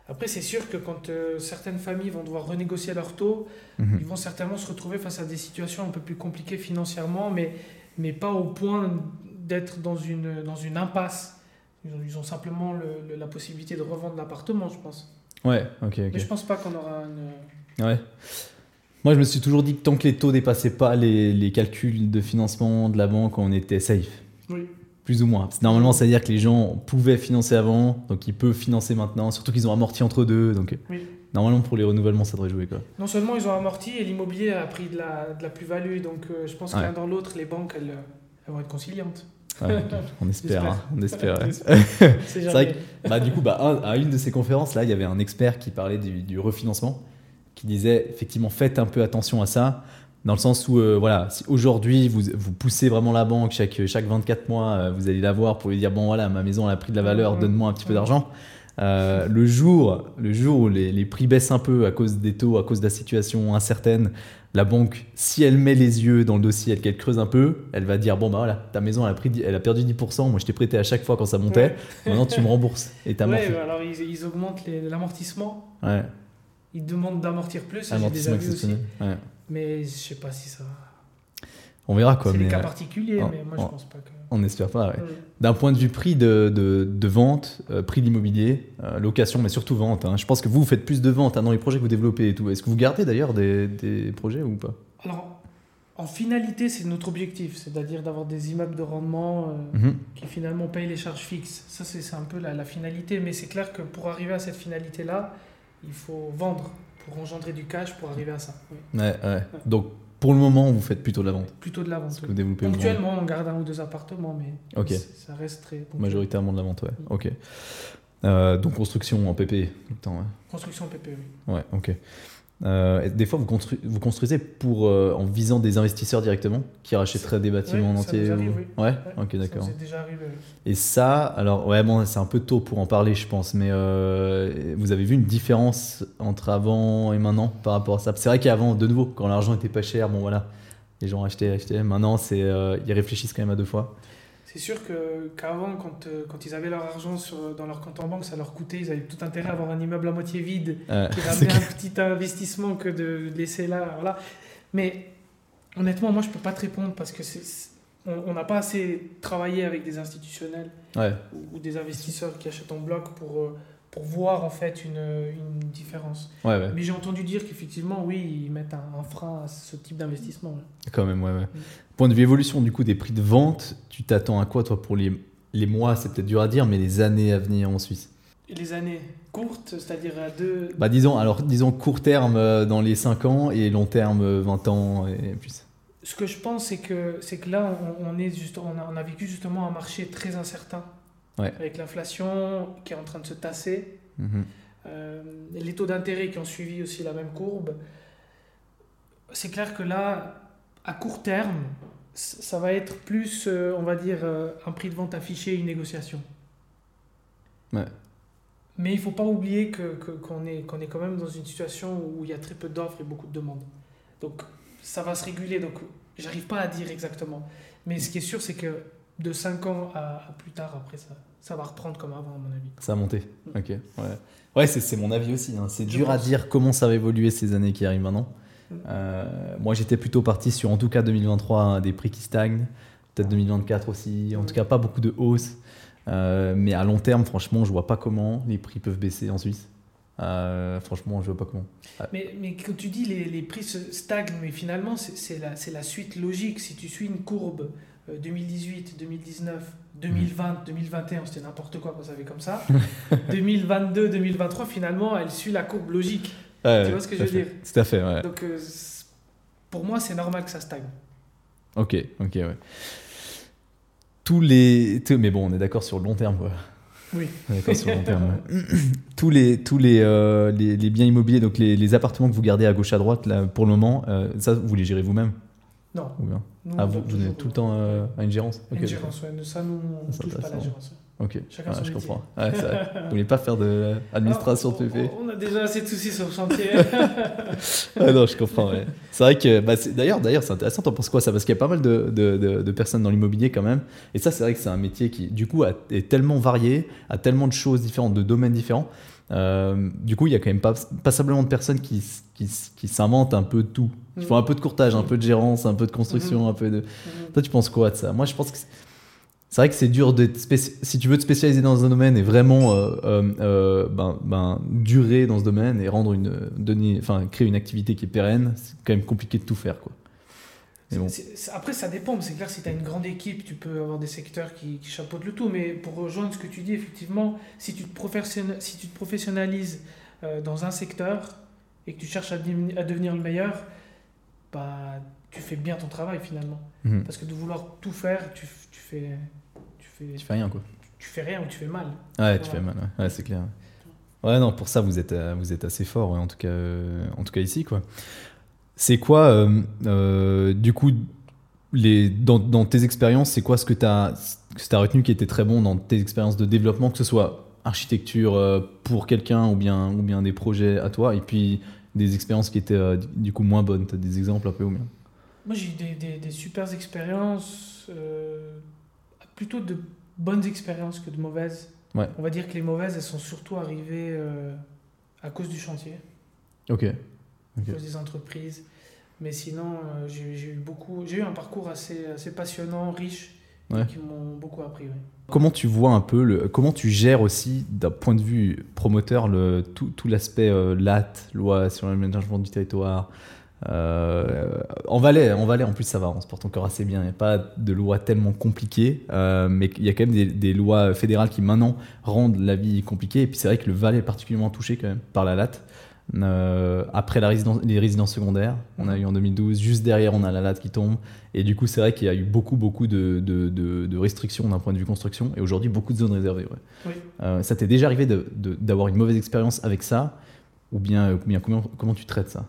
Après, c'est sûr que quand euh, certaines familles vont devoir renégocier leurs taux, Mhm. ils vont certainement se retrouver face à des situations un peu plus compliquées financièrement, mais, mais pas au point d'être dans une, dans une impasse. Ils ont, ils ont simplement le- le- la possibilité de revendre l'appartement, je pense. Ouais, ok, Mais ok. je pense pas qu'on aura une... Ouais. Moi, je me suis toujours dit que tant que les taux dépassaient pas les, les calculs de financement de la banque, on était safe. Oui. Plus ou moins. Que normalement, ça veut dire que les gens pouvaient financer avant, donc ils peuvent financer maintenant, surtout qu'ils ont amorti entre deux. Donc, Oui. normalement, pour les renouvellements, ça devrait jouer. Quoi. Non seulement ils ont amorti et l'immobilier a pris de la, de la plus-value, donc euh, je pense Ouais. qu'un dans l'autre, les banques, elles, euh, elles vont être conciliantes. Ouais. On espère. Hein, on espère. ouais. C'est vrai que bah, du coup, bah, un- à une de ces conférences, là, il y avait un expert qui parlait du, du refinancement, qui disait effectivement faites un peu attention à ça, dans le sens où, euh, voilà, si aujourd'hui vous, vous poussez vraiment la banque chaque, chaque 24 mois, euh, vous allez la voir pour lui dire bon, voilà, ma maison elle a pris de la valeur, Mhm. donne-moi un petit peu Mhm. d'argent. Euh, le, jour, le jour où les, les prix baissent un peu à cause des taux, à cause de la situation incertaine, la banque, si elle met les yeux dans le dossier, qu'elle creuse un peu, elle va dire bon bah voilà, ta maison elle a, pris, elle a perdu 10%, moi je t'ai prêté à chaque fois quand ça montait, Ouais. maintenant tu me rembourses et t'as Ouais, bah, alors ils, ils augmentent l'amortissement, Ouais, ils demandent d'amortir plus, j'ai amortissement déjà vu aussi. exceptionnel. Ouais. Mais je sais pas si ça. On verra quoi, C'est des cas euh, particuliers, mais moi oh. je pense pas que. on n'espère pas. ouais. D'un point de vue prix de, de, de vente, euh, prix de l'immobilier, euh, location, mais surtout vente, hein. je pense que vous, vous faites plus de ventes hein, dans les projets que vous développez et tout. Est-ce que vous gardez d'ailleurs des, des projets ou pas? Alors, en finalité, c'est notre objectif, c'est-à-dire d'avoir des immeubles de rendement euh, Mhm. qui finalement payent les charges fixes. Ça, c'est un peu la, la finalité, mais c'est clair que pour arriver à cette finalité-là, il faut vendre pour engendrer du cash pour arriver à ça. Oui. Ouais, ouais. Donc pour le moment, vous faites plutôt de la vente. Plutôt de la vente. Oui. vous Ponctuellement, on garde un ou deux appartements, mais ça reste très. ponctuel. majoritairement de la vente, ouais. Ok. Euh, donc construction en PP tout le temps, ouais. Construction PP, oui. Ouais, ok. Euh, des fois, vous, constru- vous construisez pour, euh, en visant des investisseurs directement qui rachèteraient des bâtiments en entier ou- oui. Ouais, Ouais, ok, d'accord. Et ça, alors, ouais, bon, c'est un peu tôt pour en parler, je pense, mais euh, vous avez vu une différence entre avant et maintenant par rapport à ça? C'est vrai qu'avant, de nouveau, quand l'argent était pas cher, bon voilà, les gens achetaient, achetaient. Maintenant, c'est, ils réfléchissent quand même à deux fois. C'est sûr que qu'avant, quand, euh, quand ils avaient leur argent sur, dans leur compte en banque, ça leur coûtait, ils avaient tout intérêt à avoir un immeuble à moitié vide Euh, qui ramenait un petit investissement que de laisser là. Voilà. Mais honnêtement, moi, je peux pas te répondre parce que c'est, on n'a pas assez travaillé avec des institutionnels Ouais, ou, ou des investisseurs qui achètent en bloc pour, euh, pour voir en fait une, une différence. ouais, ouais, Mais j'ai entendu dire qu'effectivement, oui, ils mettent un, un frein à ce type d'investissement. ouais. quand même, ouais, ouais. Point de vue évolution du coup des prix de vente, tu t'attends à quoi toi pour les, les mois, c'est peut-être dur à dire, mais les années à venir en Suisse? Les années courtes, c'est-à-dire à deux, Bah disons, alors disons court terme euh, dans les 5 ans et long terme euh, 20 ans et plus. Ce que je pense, c'est que, c'est que là, on, on est juste, on, a, on a vécu justement un marché très incertain. Ouais. Avec l'inflation qui est en train de se tasser. Mhm. euh, les taux d'intérêt qui ont suivi aussi la même courbe, c'est clair que là, à court terme, ça va être plus, euh, on va dire, euh, un prix de vente affiché et une négociation. Ouais. Mais il ne faut pas oublier que, que- qu'on est, qu'on est quand même dans une situation où il y a très peu d'offres et beaucoup de demandes. Donc ça va se réguler, donc j'arrive pas à dire exactement. Mais ce qui est sûr, c'est que de 5 ans à, à plus tard, après, ça, ça va reprendre comme avant, à mon avis. Ça a monté. Mm. Ok. Ouais, ouais c'est, c'est mon avis aussi. hein. C'est dur à dire comment ça va évoluer ces années qui arrivent maintenant. Mm. Euh, moi, j'étais plutôt parti sur, en tout cas, 2023, hein, des prix qui stagnent. Peut-être 2024 aussi. En Mm. tout cas, pas beaucoup de hausse. Euh, mais à long terme, franchement, je vois pas comment les prix peuvent baisser en Suisse. Euh, franchement, je vois pas comment. Mais, mais quand tu dis les, les prix se stagnent, mais finalement, c'est, c'est la, c'est la suite logique. Si tu suis une courbe 2018, 2019, 2020, 2021, c'était n'importe quoi quand ça avait comme ça. 2022, 2023, finalement, elle suit la courbe logique. Ouais, vois ce que je veux fait. dire Tout à fait, ouais. Donc, euh, pour moi, c'est normal que ça stagne. Ok, ok, ouais. Tous les. Mais bon, on est d'accord sur le long terme, quoi. Oui. On est d'accord sur le long terme. ouais. tous les, tous les, euh, les, les biens immobiliers, donc les, les appartements que vous gardez à gauche à droite, là, pour le moment, euh, ça, vous les gérez vous-même? Non. ou bien Nous, Ah, vous, vous êtes tout le temps euh, à une gérance Une gérance, ouais. Ça, nous, on touche pas à la gérance. Ok, Chacun son je comprends. Ouais, vrai. Vous voulez pas faire de Alors, PP on, on a déjà assez de soucis sur le chantier. Ah non, je comprends. ouais. C'est vrai que, bah, d'ailleurs, d'ailleurs, c'est intéressant. T'en penses quoi ça? Parce qu'il y a pas mal de, de, de- de personnes dans l'immobilier quand même. Et ça, c'est vrai que c'est un métier qui, du coup, a- est tellement varié, a tellement de choses différentes, de domaines différents. Euh, du coup, il y a quand même pas, passablement de personnes qui, qui, s'inventent un peu de tout. Qui Mm. font un peu de courtage, un peu de gérance, un peu de construction, un peu de. Toi, tu penses quoi de ça? Moi, je pense que c'est- vrai que c'est dur d'être spéci- si tu veux te spécialiser dans un domaine et vraiment euh, euh, euh, ben, ben, durer dans ce domaine et rendre une donner, enfin créer une activité qui est pérenne, c'est quand même compliqué de tout faire quoi. Bon. Après, ça dépend. C'est clair, si tu as une grande équipe, tu peux avoir des secteurs qui, qui chapeautent le tout. Mais pour rejoindre ce que tu dis, effectivement, si tu te, si tu te professionnalises euh, dans un secteur et que tu cherches à, devenir- à devenir le meilleur, bah, tu fais bien ton travail finalement. Mhm. Parce que de vouloir tout faire, tu, tu, fais, tu, fais, Tu fais rien quoi. tu fais rien ou tu fais mal. Ouais, tu fais mal. Ouais, Ouais, c'est clair. Ouais, non, pour ça vous êtes, euh, vous êtes assez fort, ouais, en tout cas, euh, en tout cas ici quoi. C'est quoi, euh, euh, du coup, les, dans, dans tes expériences, c'est quoi ce que tu as, t'as retenu qui était très bon dans tes expériences de développement, que ce soit architecture euh, pour quelqu'un ou bien, ou bien des projets à toi, et puis des expériences qui étaient du coup moins bonnes. Tu as des exemples un peu ou bien? Moi, j'ai eu des, des, des super expériences, plutôt de bonnes expériences que de mauvaises. Ouais. On va dire que les mauvaises, elles sont surtout arrivées à cause du chantier, Ok. À Ok. cause des entreprises. Mais sinon, euh, j'ai eu beaucoup, j'ai eu un parcours assez, assez passionnant, riche, Ouais. qui m'ont beaucoup appris. ouais. Comment tu vois un peu, le, comment tu gères aussi d'un point de vue promoteur le, tout, tout l'aspect euh, LAT, loi sur l'aménagement du territoire euh, En Valais, en Valais en plus ça va, on se porte encore assez bien. Il n'y a pas de loi tellement compliquée, mais il y a quand même des, des lois fédérales qui maintenant rendent la vie compliquée. Et puis c'est vrai que le Valais est particulièrement touché quand même par la LAT. Euh, après la résidence, les résidences secondaires, on a eu en 2012, juste derrière on a la LAT qui tombe. Et du coup, c'est vrai qu'il y a eu beaucoup, beaucoup de, de, de- de restrictions d'un point de vue construction, et aujourd'hui beaucoup de zones réservées. ouais. Oui. Euh, ça t'est déjà arrivé d'avoir une mauvaise expérience avec ça, ou bien, ou bien comment, comment tu traites ça?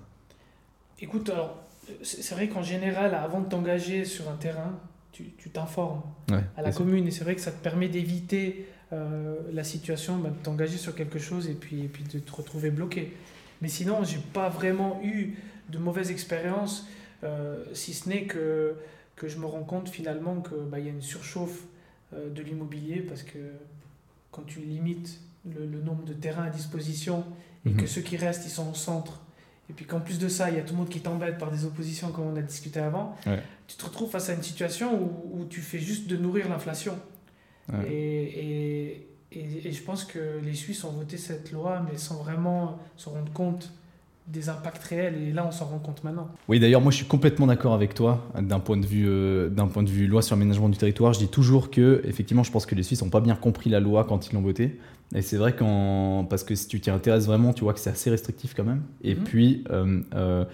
Écoute, alors, c'est vrai qu'en général, avant de t'engager sur un terrain, tu t'informes. ouais, à la commune. Et c'est vrai que ça te permet d'éviter euh, la situation, bah, de t'engager sur quelque chose et puis, et puis de te retrouver bloqué. Mais sinon, j'ai pas vraiment eu de mauvaises expériences, euh, si ce n'est que, que je me rends compte finalement qu'il bah, y a une surchauffe euh, de l'immobilier parce que quand tu limites le, le nombre de terrains à disposition et Mhm. que ceux qui restent, ils sont au centre, et puis qu'en plus de ça, il y a tout le monde qui t'embête par des oppositions comme on a discuté avant, Ouais. tu te retrouves face à une situation où, où tu fais juste de nourrir l'inflation. Ouais. Et, et, et, et je pense que les Suisses ont voté cette loi, mais sans vraiment se rendre compte des impacts réels. Et là, on s'en rend compte maintenant. Oui, d'ailleurs, moi, je suis complètement d'accord avec toi d'un point de vue euh, d'un point de vue loi sur l'aménagement du territoire. Je dis toujours que, effectivement, je pense que les Suisses n'ont pas bien compris la loi quand ils l'ont votée. Et c'est vrai qu'en parce que si tu t'y intéresses vraiment, tu vois que c'est assez restrictif quand même. Et Mhm. puis. euh, euh,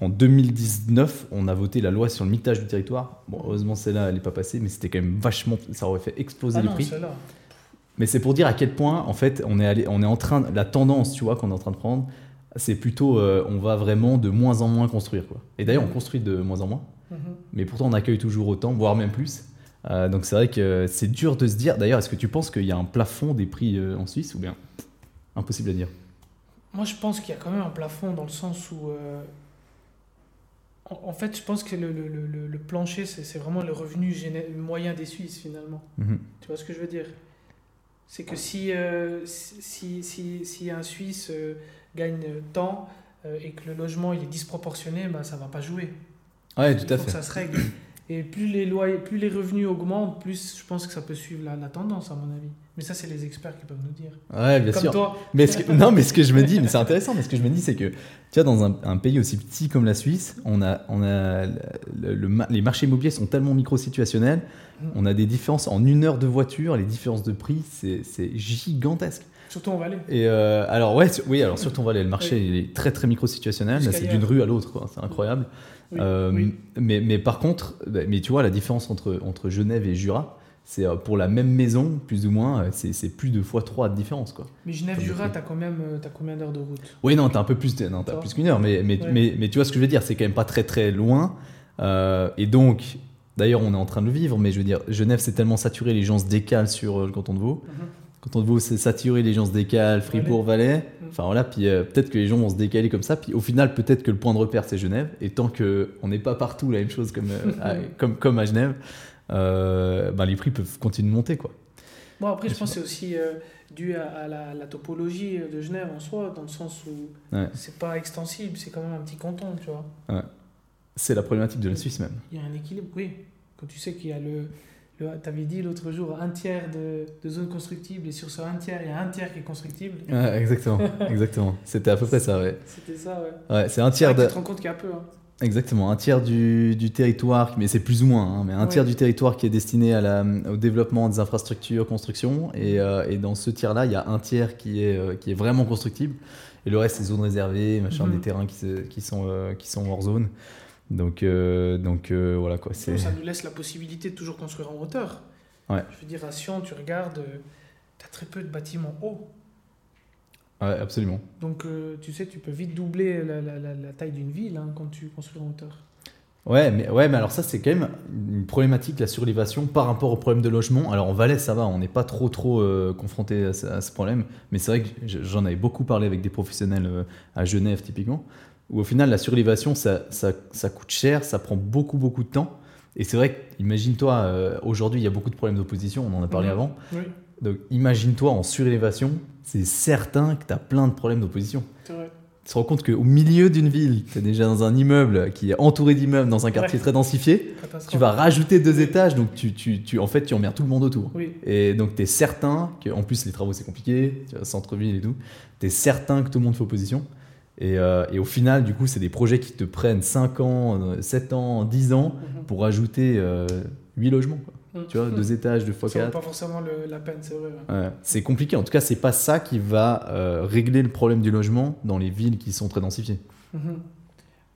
en 2019, on a voté la loi sur le mitage du territoire. Bon, heureusement, celle-là, elle n'est pas passée, mais c'était quand même vachement. Ça aurait fait exploser Ah les non, prix. Mais c'est pour dire à quel point, en fait, on est, allé, on est en train, la tendance, tu vois, qu'on est en train de prendre, c'est plutôt, euh, on va vraiment de moins en moins construire, quoi. Et d'ailleurs, on construit de moins en moins, Mhm. mais pourtant on accueille toujours autant, voire même plus. Euh, donc c'est vrai que c'est dur de se dire. D'ailleurs, est-ce que tu penses qu'il y a un plafond des prix euh, en Suisse ou bien impossible à dire? Moi, je pense qu'il y a quand même un plafond dans le sens où. en, en fait, je pense que le, le- le- le plancher, c'est vraiment le revenu moyen des Suisses, finalement. Mhm. Tu vois ce que je veux dire? C'est que si, euh, si, si, si un Suisse euh, gagne tant euh, et que le logement il est disproportionné, bah, ça va pas jouer. Il tout à fait. que ça se règle. Et plus les, loyers, plus les revenus augmentent, plus je pense que ça peut suivre la, la tendance, à mon avis. Mais ça, c'est les experts qui peuvent nous dire. Ouais, bien Comme sûr. toi. Mais ce que- non, mais ce que je me dis, mais c'est intéressant, mais ce que je me dis, c'est que, tu vois, dans un, un pays aussi petit comme la Suisse, on a, on a le- le ma- les marchés immobiliers sont tellement micro-situationnels, Mm. on a des différences en une heure de voiture, les différences de prix, c'est gigantesque. Surtout en Valais. Et euh, alors, ouais, oui, alors surtout, on va aller, le marché il est très très micro-situationnel, c'est d'une rue à l'autre, c'est incroyable. Oui, Euh, oui. mais, mais par contre, bah, mais tu vois, la différence entre, entre Genève et Jura, c'est euh, pour la même maison, plus ou moins, euh, c'est plus de fois 3 de différence, quoi. Mais Genève-Jura, t'as quand même, combien d'heures de route? Oui, non, t'as un peu plus, non, plus qu'une heure, mais, mais, Ouais. mais, mais tu vois ce que je veux dire, c'est quand même pas très très loin. Euh, et donc, d'ailleurs, on est en train de le vivre, mais je veux dire, Genève, c'est tellement saturé, les gens se décalent sur le canton de Vaud. Mhm. Canton de Vaud, c'est saturé, les gens se décalent, Fribourg, Valais. Mhm. Enfin voilà, puis euh, peut-être que les gens vont se décaler comme ça, puis au final, peut-être que le point de repère, c'est Genève. Et tant qu'on n'est pas partout la même chose comme, euh, à, comme, comme à Genève, euh, ben, les prix peuvent continuer de monter, quoi. Bon, après, je pense que c'est aussi dû à, à la, la topologie de Genève en soi, dans le sens où Ouais. c'est pas extensible, c'est quand même un petit canton, tu vois. C'est la problématique de la Suisse même. Il y a un équilibre, oui. Quand tu sais qu'il y a le. Tu avais dit l'autre jour un tiers de, de zones constructibles, et sur ce un tiers, il y a un tiers qui est constructible. Ouais, exactement, exactement. C'était à peu près ça, ouais. C'était ça, ouais. Ouais, c'est un tiers de... Tu te rends compte qu'il y a peu. Hein. Exactement, un tiers du, du territoire, mais c'est plus ou moins, hein, mais un Ouais. tiers du territoire qui est destiné à la, au développement des infrastructures, construction, et, euh, et dans ce tiers-là, il y a un tiers qui est, euh, qui est vraiment constructible, et le reste, c'est zones réservées, machin, Mhm. des terrains qui, qui, sont, euh, qui sont hors zone. Donc, euh, donc euh, voilà quoi. C'est... Ça nous laisse la possibilité de toujours construire en hauteur. Ouais. Je veux dire, à Sion, tu regardes, tu as très peu de bâtiments hauts. Ouais, absolument. Donc, euh, tu sais, tu peux vite doubler la, la- la- la taille d'une ville hein, quand tu construis en hauteur. Ouais mais, ouais, mais alors ça, c'est quand même une problématique, la surélévation, par rapport au problème de logement. Alors en Valais, ça va, on n'est pas trop, trop euh, confronté à, ce- à ce problème, mais c'est vrai que j'en avais beaucoup parlé avec des professionnels euh, à Genève, typiquement, où au final, la surélévation, ça, ça, ça coûte cher, ça prend beaucoup, beaucoup de temps. Et c'est vrai imagine-toi, euh, aujourd'hui, il y a beaucoup de problèmes d'opposition, on en a parlé Mhm. avant. Oui, Donc imagine-toi en surélévation, c'est certain que tu as plein de problèmes d'opposition. Tu te rends compte qu'au milieu d'une ville, tu es déjà dans un immeuble qui est entouré d'immeubles dans un quartier Ouais. très densifié, tu vas rajouter deux étages, donc tu, tu, tu, en fait, tu emmerdes tout le monde autour. Oui, Et donc tu es certain que, en plus les travaux c'est compliqué, tu vois, centre-ville et tout, tu es certain que tout le monde fait opposition. Et, euh, et au final, du coup, c'est des projets qui te prennent 5 ans, euh, 7 ans, 10 ans Mhm. pour rajouter 8 logements. quoi. Mhm. Tu vois, deux étages, deux fois ça 4. pas forcément le- la peine, c'est vrai. ouais. Ouais, c'est compliqué. En tout cas, c'est pas ça qui va euh, régler le problème du logement dans les villes qui sont très densifiées. Mhm.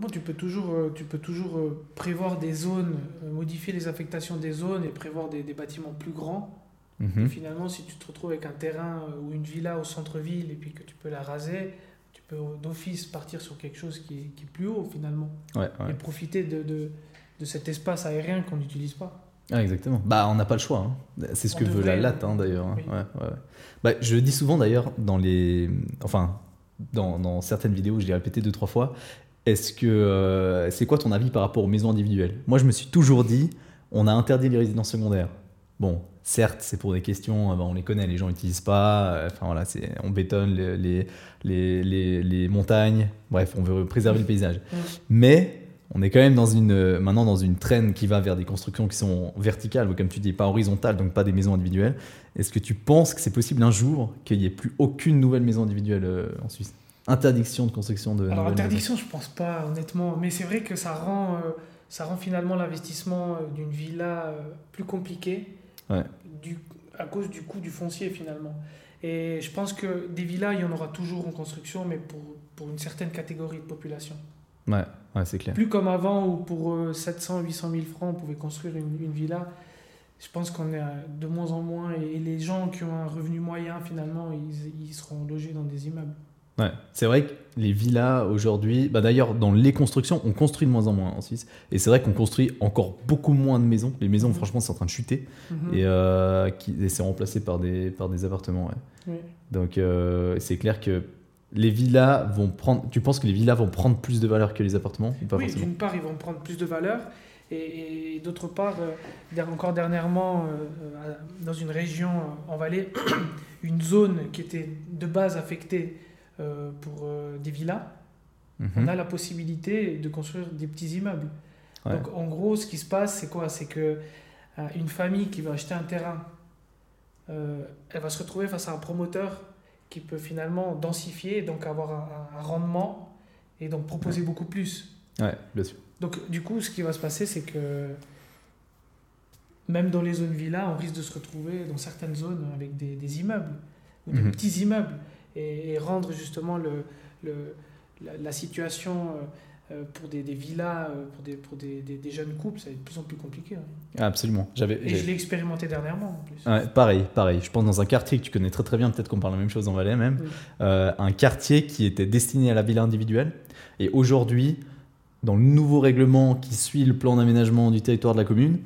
Bon, tu peux toujours, euh, tu peux toujours euh, prévoir des zones, euh, modifier les affectations des zones et prévoir des, des bâtiments plus grands. Mhm. Et finalement, si tu te retrouves avec un terrain euh, ou une villa au centre-ville et puis que tu peux la raser, tu peux euh, d'office partir sur quelque chose qui est, qui est plus haut finalement Ouais, ouais. et profiter de, de, de cet espace aérien qu'on n'utilise pas. Ah, exactement. Bah, on n'a pas le choix. hein. C'est ce On que veut la latte, hein, d'ailleurs. hein. oui. Ouais, ouais, ouais. Bah, je dis souvent, d'ailleurs, dans les. Enfin, dans, dans certaines vidéos, je l'ai répété deux, trois fois. Est-ce que. euh, c'est quoi ton avis par rapport aux maisons individuelles? Moi, je me suis toujours dit, on a interdit les résidences secondaires. Bon, certes, c'est pour des questions, euh, bah, on les connaît, les gens n'utilisent pas. euh, Enfin, voilà, c'est, on bétonne les, les, les, les- les montagnes. Bref, on veut préserver le paysage. Mm. Mais on est quand même dans une, euh, maintenant dans une traîne qui va vers des constructions qui sont verticales, ou comme tu dis, pas horizontales, donc pas des maisons individuelles. Est-ce que tu penses que c'est possible un jour qu'il n'y ait plus aucune nouvelle maison individuelle euh, en Suisse? Interdiction de construction de Alors interdiction, je pense pas honnêtement, mais c'est vrai que ça rend, euh, ça rend finalement l'investissement d'une villa euh, plus compliqué Ouais. du, à cause du coût du foncier finalement. Et je pense que des villas, il y en aura toujours en construction, mais pour, pour une certaine catégorie de population. Ouais, ouais c'est clair. Plus comme avant où pour euh, 700, 800 000 francs, on pouvait construire une, une villa. je pense qu'on est de moins en moins. Et les gens qui ont un revenu moyen, finalement, ils, ils seront logés dans des immeubles. Ouais, c'est vrai que les villas aujourd'hui, bah d'ailleurs dans les constructions, on construit de moins en moins en Suisse. Et c'est vrai qu'on construit encore beaucoup moins de maisons. Les maisons, Mhm. franchement, c'est en train de chuter. Et, euh, et c'est remplacé par des, par des appartements. ouais. Oui. Donc euh, c'est clair que les villas vont prendre. Tu penses que les villas vont prendre plus de valeur que les appartements ou pas oui, d'une part, ils vont prendre plus de valeur. Et, et d'autre part, euh, encore dernièrement, euh, dans une région euh, en Valais, une zone qui était de base affectée euh, pour des villas, Mhm. on a la possibilité de construire des petits immeubles. Ouais. Donc en gros, ce qui se passe, c'est quoi? C'est que une famille qui va acheter un terrain, elle va se retrouver face à un promoteur qui peut finalement densifier, et donc avoir un, rendement et donc proposer beaucoup plus. Ouais, bien sûr. Donc du coup, ce qui va se passer, c'est que même dans les zones villas, on risque de se retrouver dans certaines zones avec des, des immeubles ou des Mhm. petits immeubles et, et rendre justement le, le- la, la situation euh, pour des, des villas, euh, pour, des, pour des, des- jeunes couples, ça va être de plus en plus compliqué. hein. Ah, absolument. J'avais. Et je l'ai expérimenté dernièrement en plus. Ouais, pareil, pareil. Je pense dans un quartier que tu connais très très bien, peut-être qu'on parle la même chose en Valais même, Oui. Euh, un quartier qui était destiné à la villa individuelle. Et aujourd'hui, dans le nouveau règlement qui suit le plan d'aménagement du territoire de la commune, Mhm.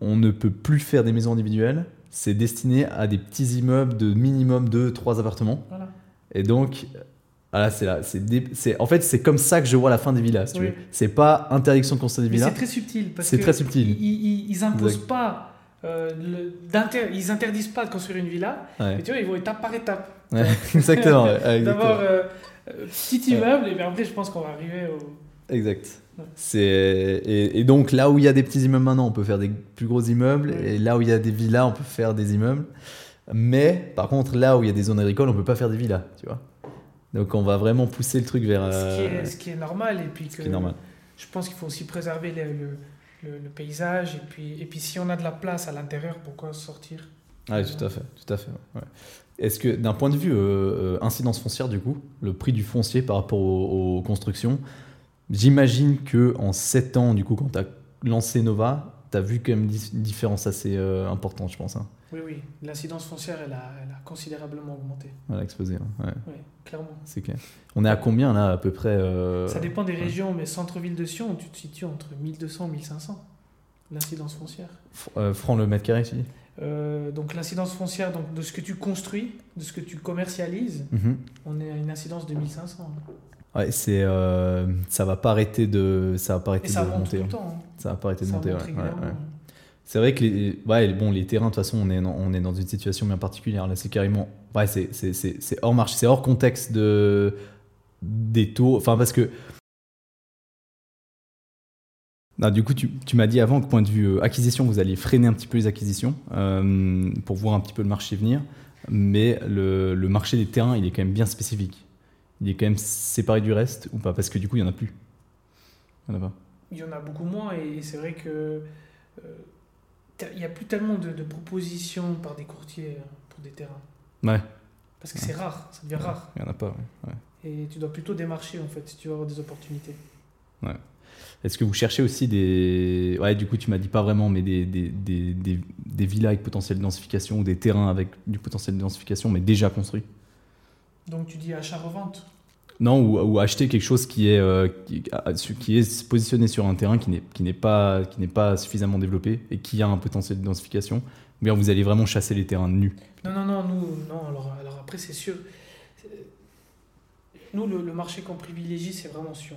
on ne peut plus faire des maisons individuelles. C'est destiné à des petits immeubles de minimum de 3 appartements. Voilà. Et donc, voilà, c'est là, c'est en fait, c'est comme ça que je vois la fin des villas. si Oui. C'est pas interdiction de construire des c'est villas. très subtil parce C'est très subtil. Ils, ils, ils imposent Exact. pas, euh, le- ils interdisent pas de construire une villa, Ouais. mais tu vois, ils vont étape par étape. Ouais, exactement. ouais. D'abord, euh, petit immeuble, et puis après, je pense qu'on va arriver au. Exact. Et, et donc là où il y a des petits immeubles maintenant, on peut faire des plus gros immeubles, et là où il y a des villas, on peut faire des immeubles. Mais par contre, là où il y a des zones agricoles, on peut pas faire des villas, tu vois. Donc on va vraiment pousser le truc vers. Ce, qui euh, est, ce qui est normal, et puis ce que qui est normal. je pense qu'il faut aussi préserver le, le, le- le paysage, et puis, et puis si on a de la place à l'intérieur, pourquoi sortir? Ouais, tout à fait, tout à fait. ouais. Est-ce que d'un point de vue euh, euh, incidence foncière du coup, le prix du foncier par rapport aux, aux constructions, j'imagine que en 7 ans du coup quand tu as lancé Nova, tu as vu quand même une différence assez euh, importante, je pense. Hein. Oui, oui, l'incidence foncière, elle a, elle a considérablement augmenté, Voilà, explosé. hein. Ouais, oui, clairement. c'est clair. On est à combien là à peu près euh, Ça dépend des régions, mais centre-ville de Sion, tu te situes entre 1200 et 1500, l'incidence foncière. fr- euh, francs le mètre carré, tu dis? Euh, donc l'incidence foncière donc, de ce que tu construis, de ce que tu commercialises, Mhm. on est à une incidence de 1500. Ouais, c'est ça va pas arrêter de ça va pas arrêter de tout monter. le hein. temps. hein. Ça va pas arrêter de monter. ouais, ouais. C'est vrai que les, ouais, bon, les terrains, de toute façon, on est dans, une situation bien particulière. Là, c'est carrément. Ouais, c'est, hors marché, c'est hors contexte de, des taux. Enfin, parce que. Non, du coup, tu, m'as dit avant que, point de vue euh, acquisition, vous alliez freiner un petit peu les acquisitions euh, pour voir un petit peu le marché venir. Mais le, marché des terrains, il est quand même bien spécifique. Il est quand même séparé du reste ou pas? Parce que du coup, il n'y en a plus. Il y en a pas. Il y en a beaucoup moins et c'est vrai que euh, il n'y a plus tellement de, de propositions par des courtiers euh, pour des terrains. Ouais, Parce que c'est rare, ça devient rare. il n'y en a pas. ouais. Ouais. Et tu dois plutôt démarcher en fait si tu veux avoir des opportunités. Est-ce que vous cherchez aussi des. Ouais, du coup, tu m'as dit pas vraiment, mais des, des, des, des, des villas avec potentiel de densification ou des terrains avec du potentiel de densification, mais déjà construits? Donc tu dis achat-revente? Non, ou, ou acheter quelque chose qui est, euh, qui, est positionné sur un terrain qui n'est qui n'est pas, qui n'est pas suffisamment développé et qui a un potentiel de densification. Ou bien vous allez vraiment chasser les terrains nus. Non, non, non, nous, non, alors, alors après c'est sûr. Nous, le, le marché qu'on privilégie, c'est vraiment Sion.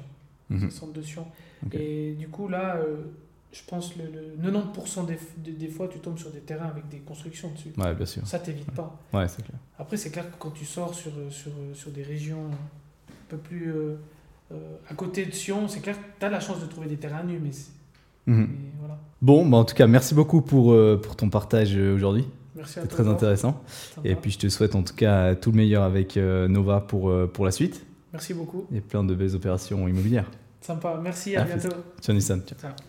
Mhm. C'est le centre de Sion. Et du coup, là, euh, je pense le, le 90% des, des, des fois, tu tombes sur des terrains avec des constructions dessus. Ouais, bien sûr. Ça, t'évite pas. Ouais, c'est clair. Après, c'est clair que quand tu sors sur, sur, sur des régions peu plus euh, euh, à côté de Sion, c'est clair que tu as la chance de trouver des terrains nus, mais, Mhm. mais voilà. Bon, bah en tout cas, merci beaucoup pour, euh, pour ton partage aujourd'hui. Merci toi. très intéressant. Et puis, je te souhaite en tout cas tout le meilleur avec Nova pour, pour la suite. Merci beaucoup. et plein de belles opérations immobilières. Sympa. Merci, à À bientôt. Ciao Nissan. Ciao. Ciao.